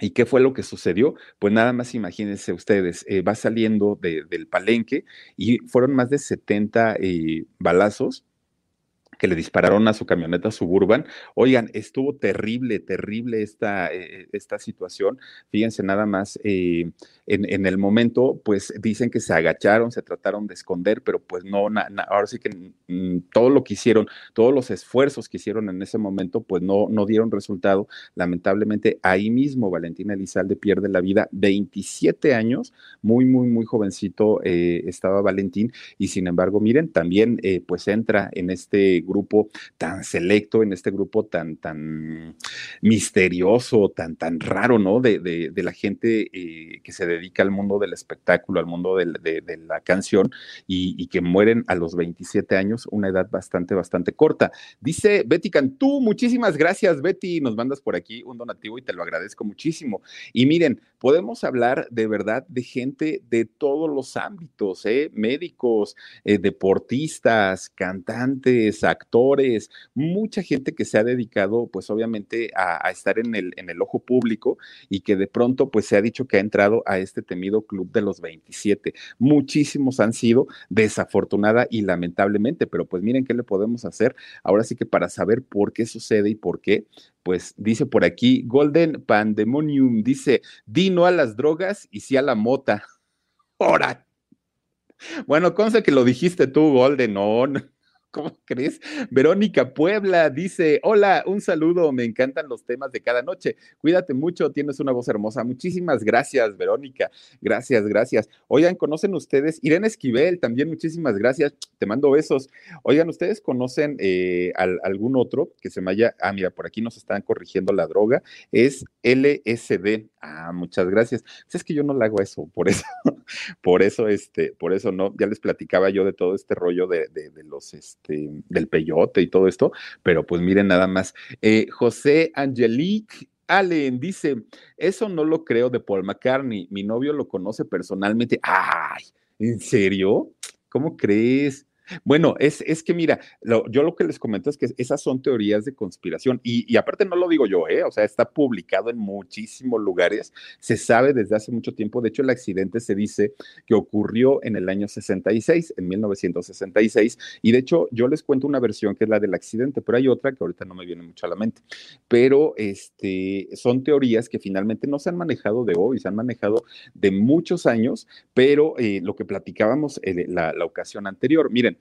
¿Y qué fue lo que sucedió? Pues nada más imagínense ustedes, eh, va saliendo del palenque y fueron más de 70 eh, balazos que le dispararon a su camioneta suburban. Oigan, estuvo terrible, terrible esta, eh, esta situación. Fíjense nada más, eh, en, el momento, pues dicen que se agacharon, se trataron de esconder, pero pues no, ahora sí que mm, todo lo que hicieron, todos los esfuerzos que hicieron en ese momento, pues no, no dieron resultado. Lamentablemente, ahí mismo Valentina Elizalde pierde la vida, 27 años, muy, muy, muy jovencito eh, estaba Valentín, y sin embargo, miren, también pues entra en este grupo tan selecto, en este grupo tan, tan misterioso, tan, tan raro, ¿no? De, de, la gente eh, que se dedica al mundo del espectáculo, al mundo de, de la canción y, y, que mueren a los 27 años, una edad bastante, bastante corta. Dice Betty Cantú, muchísimas gracias, Betty, nos mandas por aquí un donativo y te lo agradezco muchísimo. Y miren, podemos hablar de verdad de gente de todos los ámbitos, ¿eh? médicos, eh, deportistas, cantantes, actores, mucha gente que se ha dedicado pues obviamente a, estar en el, en el ojo público y que de pronto pues se ha dicho que ha entrado a este temido club de los 27. Muchísimos han sido desafortunada y lamentablemente, pero pues miren qué le podemos hacer ahora sí que para saber por qué sucede y por qué, pues dice por aquí Golden Pandemonium, dice, di no a las drogas y sí a la mota. Ahora. Bueno, conste que lo dijiste tú, Golden, no. ¿Cómo crees? Verónica Puebla dice, hola, un saludo, me encantan los temas de cada noche. Cuídate mucho, tienes una voz hermosa. Muchísimas gracias, Verónica. Gracias, gracias. Oigan, ¿conocen ustedes? Irene Esquivel, también muchísimas gracias. Te mando besos. Oigan, ¿ustedes conocen eh, algún otro que se vaya? Ah, mira, por aquí nos están corrigiendo la droga. Es LSD. Ah, muchas gracias. Pues es que yo no le hago eso, por eso, por eso, este, por eso no, ya les platicaba yo de todo este rollo de, de, de los, este, del peyote y todo esto, pero pues miren nada más. Eh, José Angelique Allen dice, eso no lo creo de Paul McCartney, mi novio lo conoce personalmente. Ay, ¿en serio? ¿Cómo crees? Bueno, es, es que mira, yo lo que les comento es que esas son teorías de conspiración y, aparte no lo digo yo, ¿eh? o sea, está publicado en muchísimos lugares, se sabe desde hace mucho tiempo, de hecho el accidente se dice que ocurrió en el año 66, en 1966, y de hecho yo les cuento una versión que es la del accidente, pero hay otra que ahorita no me viene mucho a la mente, pero este, son teorías que finalmente no se han manejado de hoy, se han manejado de muchos años, pero eh, lo que platicábamos eh, la, la ocasión anterior, miren,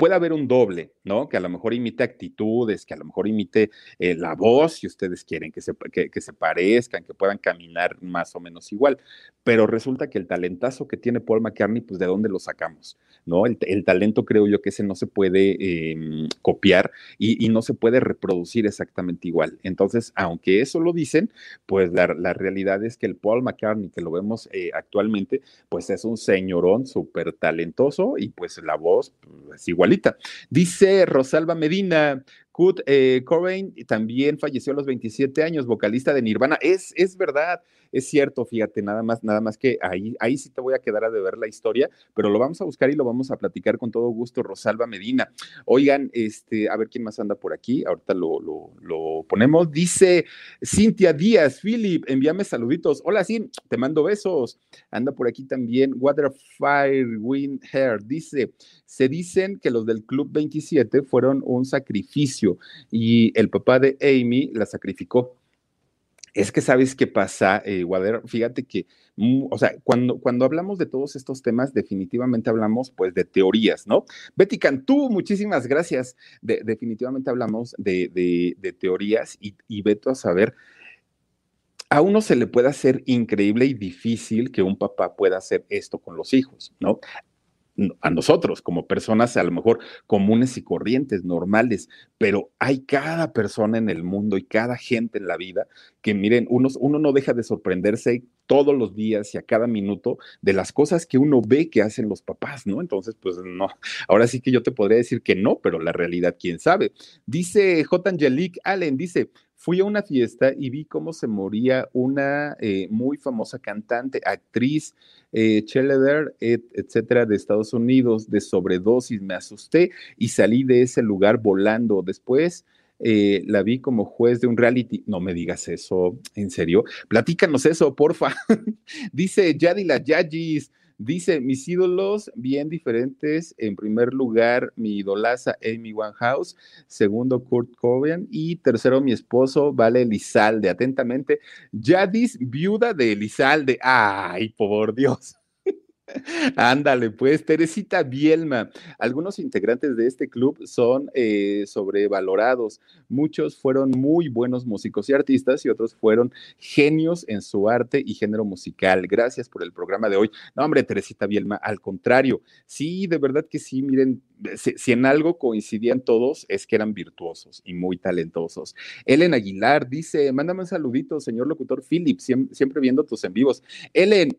puede haber un doble, ¿no? Que a lo mejor imite actitudes, que a lo mejor imite eh, la voz, si ustedes quieren, que se, que, se, parezcan, que puedan caminar más o menos igual. Pero resulta que el talentazo que tiene Paul McCartney, pues de dónde lo sacamos, ¿no? El, talento creo yo que ese no se puede eh, copiar y, no se puede reproducir exactamente igual. Entonces, aunque eso lo dicen, pues la, la realidad es que el Paul McCartney que lo vemos eh, actualmente, pues es un señorón súper talentoso y pues la voz pues, es igual Dice Rosalba Medina, Kurt eh, Cobain también falleció a los 27 años, vocalista de Nirvana. Es, es verdad, es cierto, fíjate, nada más, nada más que ahí, ahí sí te voy a quedar a deber la historia, pero lo vamos a buscar y lo vamos a platicar con todo gusto, Rosalba Medina. Oigan, este, a ver quién más anda por aquí, ahorita lo, lo, lo ponemos. Dice Cintia Díaz, Philip, envíame saluditos. Hola, sí, te mando besos. Anda por aquí también Waterfire Wind Hair. Dice, se dicen que los del Club 27 fueron un sacrificio y el papá de Amy la sacrificó. Es que sabes qué pasa, eh, Wader, fíjate que, mm, o sea, cuando, cuando hablamos de todos estos temas, definitivamente hablamos pues de teorías, ¿no? Betty Cantú, muchísimas gracias. De, definitivamente hablamos de, de, teorías y, y a saber, a uno se le puede hacer increíble y difícil que un papá pueda hacer esto con los hijos, ¿no? A nosotros como personas a lo mejor comunes y corrientes, normales, pero hay cada persona en el mundo y cada gente en la vida que miren, uno, uno no deja de sorprenderse todos los días y a cada minuto de las cosas que uno ve que hacen los papás, ¿no? Entonces, pues no, ahora sí que yo te podría decir que no, pero la realidad, quién sabe. Dice J. Angelique Allen, dice, fui a una fiesta y vi cómo se moría una eh, muy famosa cantante, actriz, eh, Cheleder, et, etcétera, de Estados Unidos, de sobredosis. Me asusté y salí de ese lugar volando. Después eh, la vi como juez de un reality. No me digas eso, ¿en serio? Platícanos eso, porfa. Dice Yadila Yagis. Dice, mis ídolos bien diferentes. En primer lugar, mi idolaza Amy Winehouse. Segundo, Kurt Cobain. Y tercero, mi esposo, Vale Elizalde. Atentamente, Yadis, viuda de Elizalde. Ay, por Dios. Ándale, pues, Teresita Bielma. Algunos integrantes de este club son eh, sobrevalorados. Muchos fueron muy buenos músicos y artistas y otros fueron genios en su arte y género musical. Gracias por el programa de hoy. No, hombre, Teresita Bielma, al contrario. Sí, de verdad que sí, miren, si, en algo coincidían todos es que eran virtuosos y muy talentosos. Ellen Aguilar dice, mándame un saludito, señor locutor Philip, siempre, siempre viendo tus en vivos. Ellen,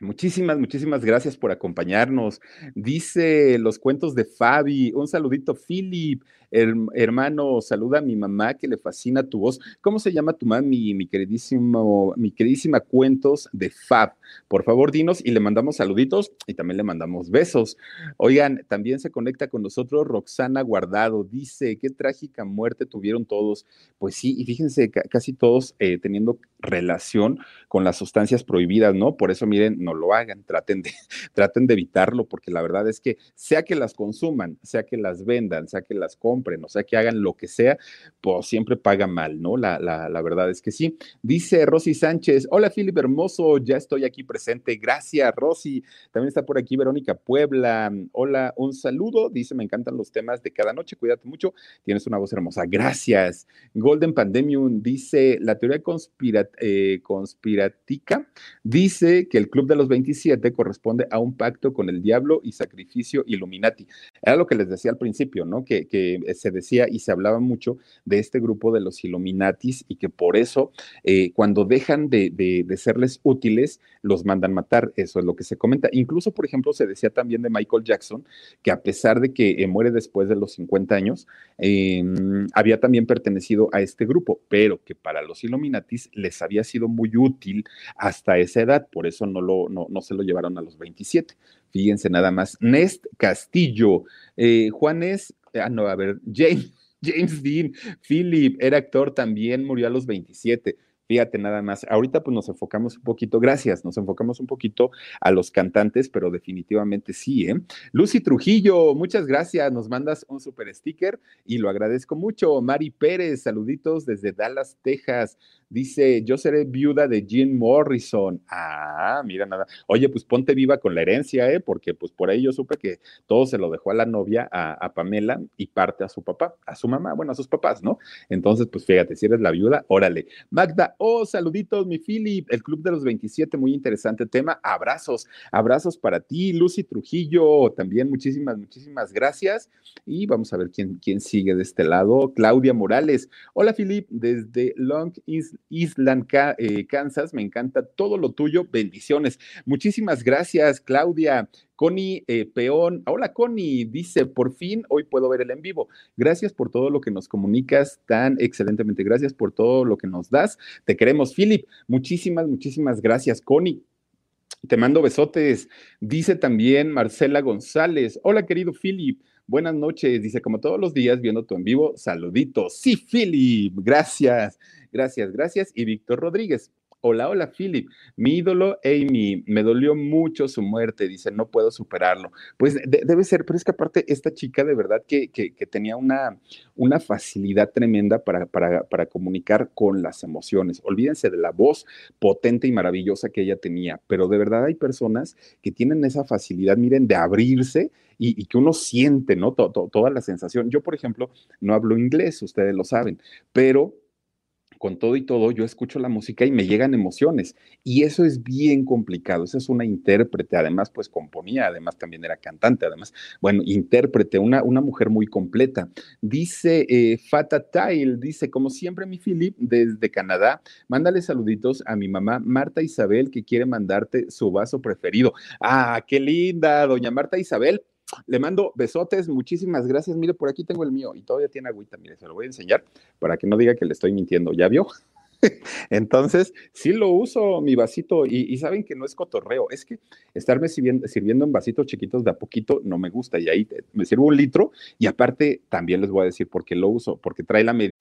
Muchísimas, muchísimas gracias por acompañarnos. Dice los cuentos de Fabi. Un saludito, Philip hermano, saluda a mi mamá que le fascina tu voz. ¿Cómo se llama tu mami, mi queridísimo, mi queridísima cuentos de Fab? Por favor, dinos y le mandamos saluditos y también le mandamos besos. Oigan, también se conecta con nosotros Roxana Guardado. Dice, qué trágica muerte tuvieron todos. Pues sí, y fíjense, casi todos eh, teniendo relación con las sustancias prohibidas, ¿no? Por eso, miren, no lo hagan, traten de, traten de evitarlo, porque la verdad es que sea que las consuman, sea que las vendan, sea que las compren, o sea, que hagan lo que sea, pues siempre paga mal, ¿no? La, la, verdad es que sí. Dice Rosy Sánchez, hola Philip Hermoso, ya estoy aquí presente, gracias Rosy. También está por aquí Verónica Puebla, hola, un saludo, dice, me encantan los temas de cada noche, cuídate mucho, tienes una voz hermosa, gracias. Golden Pandemium dice, la teoría eh, conspiratica dice que el Club de los 27 corresponde a un pacto con el diablo y sacrificio Illuminati. Era lo que les decía al principio, ¿no? Que, eh, se decía y se hablaba mucho de este grupo de los Illuminatis y que por eso eh, cuando dejan de, serles útiles, los mandan matar. Eso es lo que se comenta. Incluso, por ejemplo, se decía también de Michael Jackson, que a pesar de que eh, muere después de los 50 años, había también pertenecido a este grupo, pero que para los Illuminatis les había sido muy útil hasta esa edad, por eso no, lo, no, no se lo llevaron a los 27. Fíjense nada más. Nest Castillo, Juanes ah, no, a ver, James, James Dean, Philip, era actor también, murió a los 27. Fíjate nada más, ahorita pues nos enfocamos un poquito, gracias, nos enfocamos un poquito a los cantantes, pero definitivamente sí, ¿eh? Lucy Trujillo, muchas gracias, nos mandas un super sticker y lo agradezco mucho. Mari Pérez, saluditos desde Dallas, Texas. Dice, yo seré viuda de Jim Morrison. Ah, mira nada. Oye, pues ponte viva con la herencia, ¿eh? Porque pues por ahí yo supe que todo se lo dejó a la novia, a, Pamela, y parte a su papá, a su mamá, bueno, a sus papás, ¿no? Entonces, pues fíjate, si eres la viuda, órale. Magda, oh, saluditos, mi Philip, el Club de los 27, muy interesante tema. Abrazos, abrazos para ti, Lucy Trujillo, también muchísimas, muchísimas gracias. Y vamos a ver quién, quién sigue de este lado. Claudia Morales. Hola, Philip, desde Long Island eh, Kansas. Me encanta todo lo tuyo. Bendiciones. Muchísimas gracias, Claudia. Connie eh, Peón, hola Connie, dice, por fin hoy puedo ver el en vivo. Gracias por todo lo que nos comunicas tan excelentemente. Gracias por todo lo que nos das. Te queremos, Philip. Muchísimas, muchísimas gracias, Connie. Te mando besotes. Dice también Marcela González. Hola, querido Philip. Buenas noches. Dice, como todos los días, viendo tu en vivo, saluditos. Sí, Philip. Gracias. Gracias, gracias. Y Víctor Rodríguez. Hola, hola, Philip. Mi ídolo, Amy, me dolió mucho su muerte. Dice, no puedo superarlo. Pues debe ser, pero es que aparte, esta chica de verdad que, que, tenía una, una facilidad tremenda para, para, para, comunicar con las emociones. Olvídense de la voz potente y maravillosa que ella tenía, pero de verdad hay personas que tienen esa facilidad, miren, de abrirse y, que uno siente, ¿no? toda la sensación. Yo, por ejemplo, no hablo inglés, ustedes lo saben, pero con todo y todo, yo escucho la música y me llegan emociones. Y eso es bien complicado. Esa es una intérprete, además, pues componía, además también era cantante, además, bueno, intérprete, una, una mujer muy completa. Dice eh, Fata Tile, dice, como siempre, mi Philip, desde Canadá, mándale saluditos a mi mamá Marta Isabel, que quiere mandarte su vaso preferido. Ah, qué linda, doña Marta Isabel. Le mando besotes, muchísimas gracias. Mire, por aquí tengo el mío y todavía tiene agüita. Mire, se lo voy a enseñar para que no diga que le estoy mintiendo. ¿Ya vio? Entonces, sí lo uso mi vasito y, saben que no es cotorreo, es que estarme sirviendo, en vasitos chiquitos de a poquito no me gusta y ahí me sirvo un litro y aparte también les voy a decir por qué lo uso, porque trae la medida.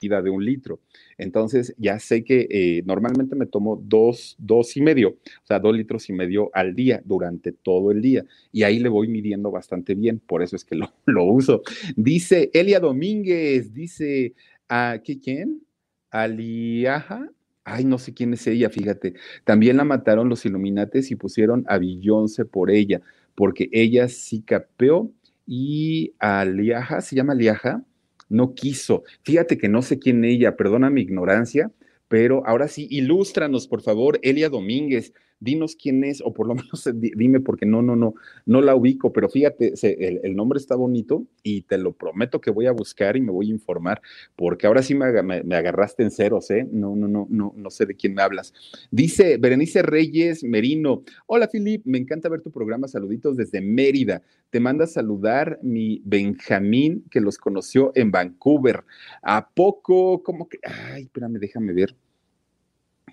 de un litro. Entonces, ya sé que eh, normalmente me tomo dos, dos y medio, o sea, dos litros y medio al día durante todo el día. Y ahí le voy midiendo bastante bien, por eso es que lo, uso. Dice Elia Domínguez, dice, ¿a qué quién? Aliaja, Ay, no sé quién es ella, fíjate. También la mataron los Illuminates y pusieron a Beyoncé por ella, porque ella sí capeó y a Liaja, se llama Liaja, no quiso. Fíjate que no sé quién ella, perdona mi ignorancia, pero ahora sí, ilústranos, por favor, Elia Domínguez dinos quién es, o por lo menos dime, porque no, no, no, no la ubico, pero fíjate, el, nombre está bonito y te lo prometo que voy a buscar y me voy a informar, porque ahora sí me, agarraste en ceros, ¿eh? No, no, no, no, no sé de quién me hablas. Dice Berenice Reyes Merino, hola Filip, me encanta ver tu programa, saluditos desde Mérida. Te manda a saludar mi Benjamín, que los conoció en Vancouver. ¿A poco? ¿Cómo que? Ay, espérame, déjame ver.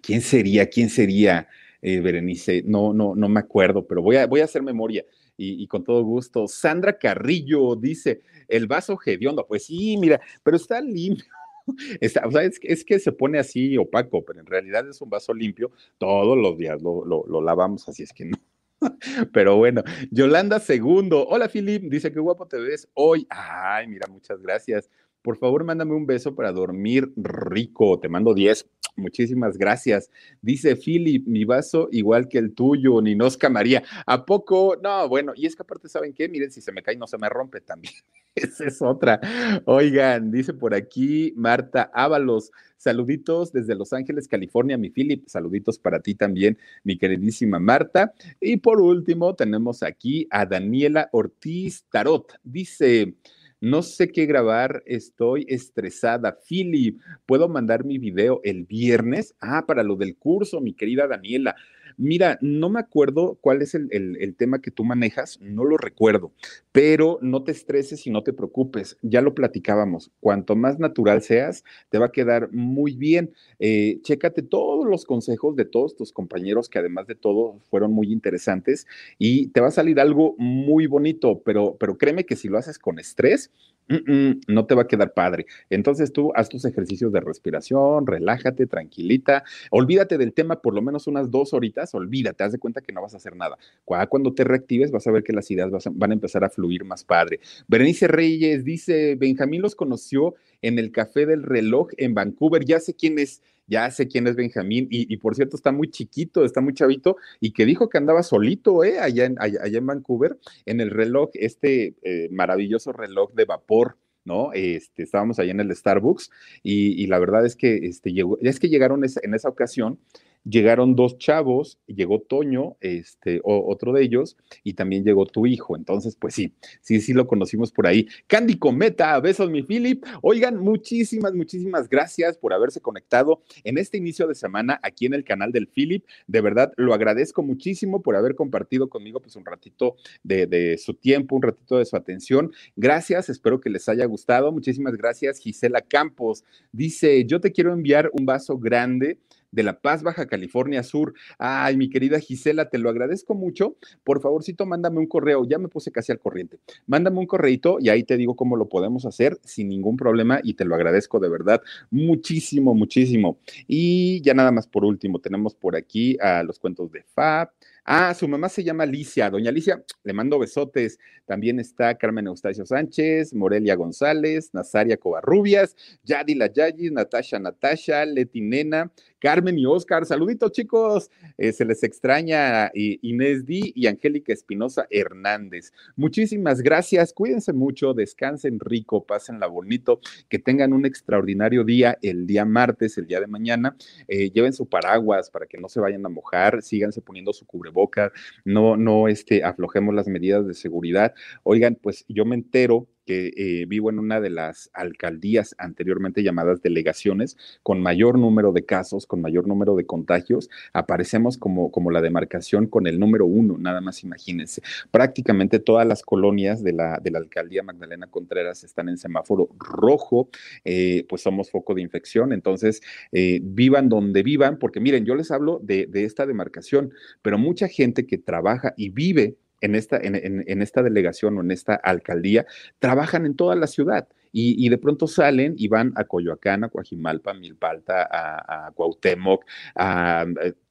¿Quién sería? ¿Quién sería? Eh, Berenice, no, no, no me acuerdo, pero voy a, voy a hacer memoria. Y, con todo gusto. Sandra Carrillo dice, el vaso hediondo. Pues sí, mira, pero está limpio. Está, o sea, es, que se pone así opaco, pero en realidad es un vaso limpio. Todos los días lo, lo, lo lavamos, así es que no. Pero bueno, Yolanda Segundo. Hola, Filip. Dice, qué guapo te ves hoy. Ay, mira, muchas gracias. Por favor, mándame un beso para dormir rico. Te mando 10. Muchísimas gracias. Dice Philip, mi vaso igual que el tuyo, ni Nosca María. ¿A poco? No, bueno, y es que aparte, ¿saben qué? Miren, si se me cae, no se me rompe también. Esa es otra. Oigan, dice por aquí Marta Ábalos. Saluditos desde Los Ángeles, California, mi Philip. Saluditos para ti también, mi queridísima Marta. Y por último, tenemos aquí a Daniela Ortiz Tarot. Dice. No sé qué grabar, estoy estresada. Philip, ¿puedo mandar mi video el viernes? Ah, para lo del curso, mi querida Daniela. Mira, no me acuerdo cuál es el, tema que tú manejas, no lo recuerdo, pero no te estreses y no te preocupes, ya lo platicábamos, cuanto más natural seas, te va a quedar muy bien. Eh, chécate todos los consejos de todos tus compañeros que además de todo fueron muy interesantes y te va a salir algo muy bonito, pero, pero créeme que si lo haces con estrés, no te va a quedar padre. Entonces tú haz tus ejercicios de respiración, relájate, tranquilita, olvídate del tema por lo menos unas dos horitas, olvídate, haz de cuenta que no vas a hacer nada. Cuando te reactives vas a ver que las ideas van a empezar a fluir más padre. Berenice Reyes dice, Benjamín los conoció en el Café del Reloj en Vancouver, ya sé quién es ya sé quién es Benjamín, y, por cierto está muy chiquito, está muy chavito, y que dijo que andaba solito, ¿eh? Allá en, allá, en Vancouver, en el reloj, este eh, maravilloso reloj de vapor. ¿no? Este, estábamos allá en el Starbucks y, la verdad es que, este, es que llegaron en esa ocasión llegaron dos chavos, llegó Toño, este, otro de ellos, y también llegó tu hijo. Entonces, pues sí, sí, sí lo conocimos por ahí. Candy Cometa, besos, mi Philip. Oigan, muchísimas, muchísimas gracias por haberse conectado en este inicio de semana aquí en el canal del Philip. De verdad, lo agradezco muchísimo por haber compartido conmigo pues un ratito de, de su tiempo, un ratito de su atención. Gracias, espero que les haya gustado. Muchísimas gracias, Gisela Campos. Dice, yo te quiero enviar un vaso grande de La Paz, Baja California Sur. Ay, mi querida Gisela, te lo agradezco mucho. Por favorcito, mándame un correo. Ya me puse casi al corriente. Mándame un correito y ahí te digo cómo lo podemos hacer sin ningún problema y te lo agradezco de verdad muchísimo, muchísimo. Y ya nada más por último, tenemos por aquí a los cuentos de Fab. Ah, su mamá se llama Alicia. Doña Alicia, le mando besotes. También está Carmen Eustacio Sánchez, Morelia González, Nazaria Covarrubias, Yadila Yayis, Natasha Natasha, Leti Nena, Carmen y Oscar. Saluditos, chicos. Eh, se les extraña Inés Di y Angélica Espinosa Hernández. Muchísimas gracias. Cuídense mucho, descansen rico, pásenla bonito, que tengan un extraordinario día el día martes, el día de mañana. Eh, lleven su paraguas para que no se vayan a mojar, síganse poniendo su cubreboca, no, no este, aflojemos las medidas de seguridad. Oigan, pues yo me entero que eh, vivo en una de las alcaldías anteriormente llamadas delegaciones con mayor número de casos, con mayor número de contagios, aparecemos como, como la demarcación con el número uno, nada más imagínense. Prácticamente todas las colonias de la, de la alcaldía Magdalena Contreras están en semáforo rojo, eh, pues somos foco de infección, entonces eh, vivan donde vivan, porque miren, yo les hablo de, de esta demarcación, pero mucha gente que trabaja y vive en esta, en, esta delegación o en esta alcaldía trabajan en toda la ciudad y, de pronto salen y van a Coyoacán, a Coajimalpa, a Milpalta, a, a Cuauhtémoc, a,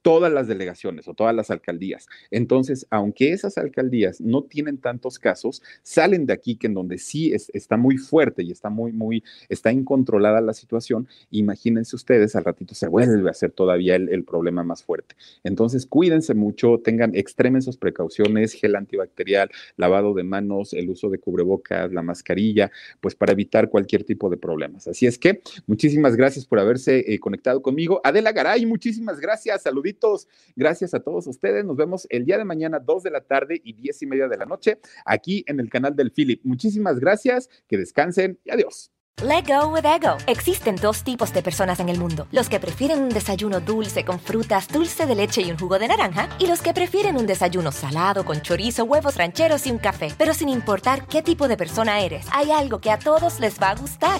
todas las delegaciones o todas las alcaldías. Entonces, aunque esas alcaldías no tienen tantos casos, salen de aquí que en donde sí está muy fuerte y está muy, muy, está incontrolada la situación, imagínense ustedes, al ratito se vuelve a hacer todavía el, problema más fuerte. Entonces, cuídense mucho, tengan, extremen sus precauciones, gel antibacterial, lavado de manos, el uso de cubrebocas, la mascarilla, pues para evitar cualquier tipo de problemas. Así es que, muchísimas gracias por haberse eh, conectado conmigo. Adela Garay, muchísimas gracias, saluditos Gracias a todos ustedes. Nos vemos el día de mañana, 2 de la tarde y 10 y media de la noche, aquí en el canal del Philip. Muchísimas gracias, que descansen y adiós. Let go with ego. Existen dos tipos de personas en el mundo: los que prefieren un desayuno dulce con frutas, dulce de leche y un jugo de naranja, y los que prefieren un desayuno salado con chorizo, huevos rancheros y un café. Pero sin importar qué tipo de persona eres, hay algo que a todos les va a gustar.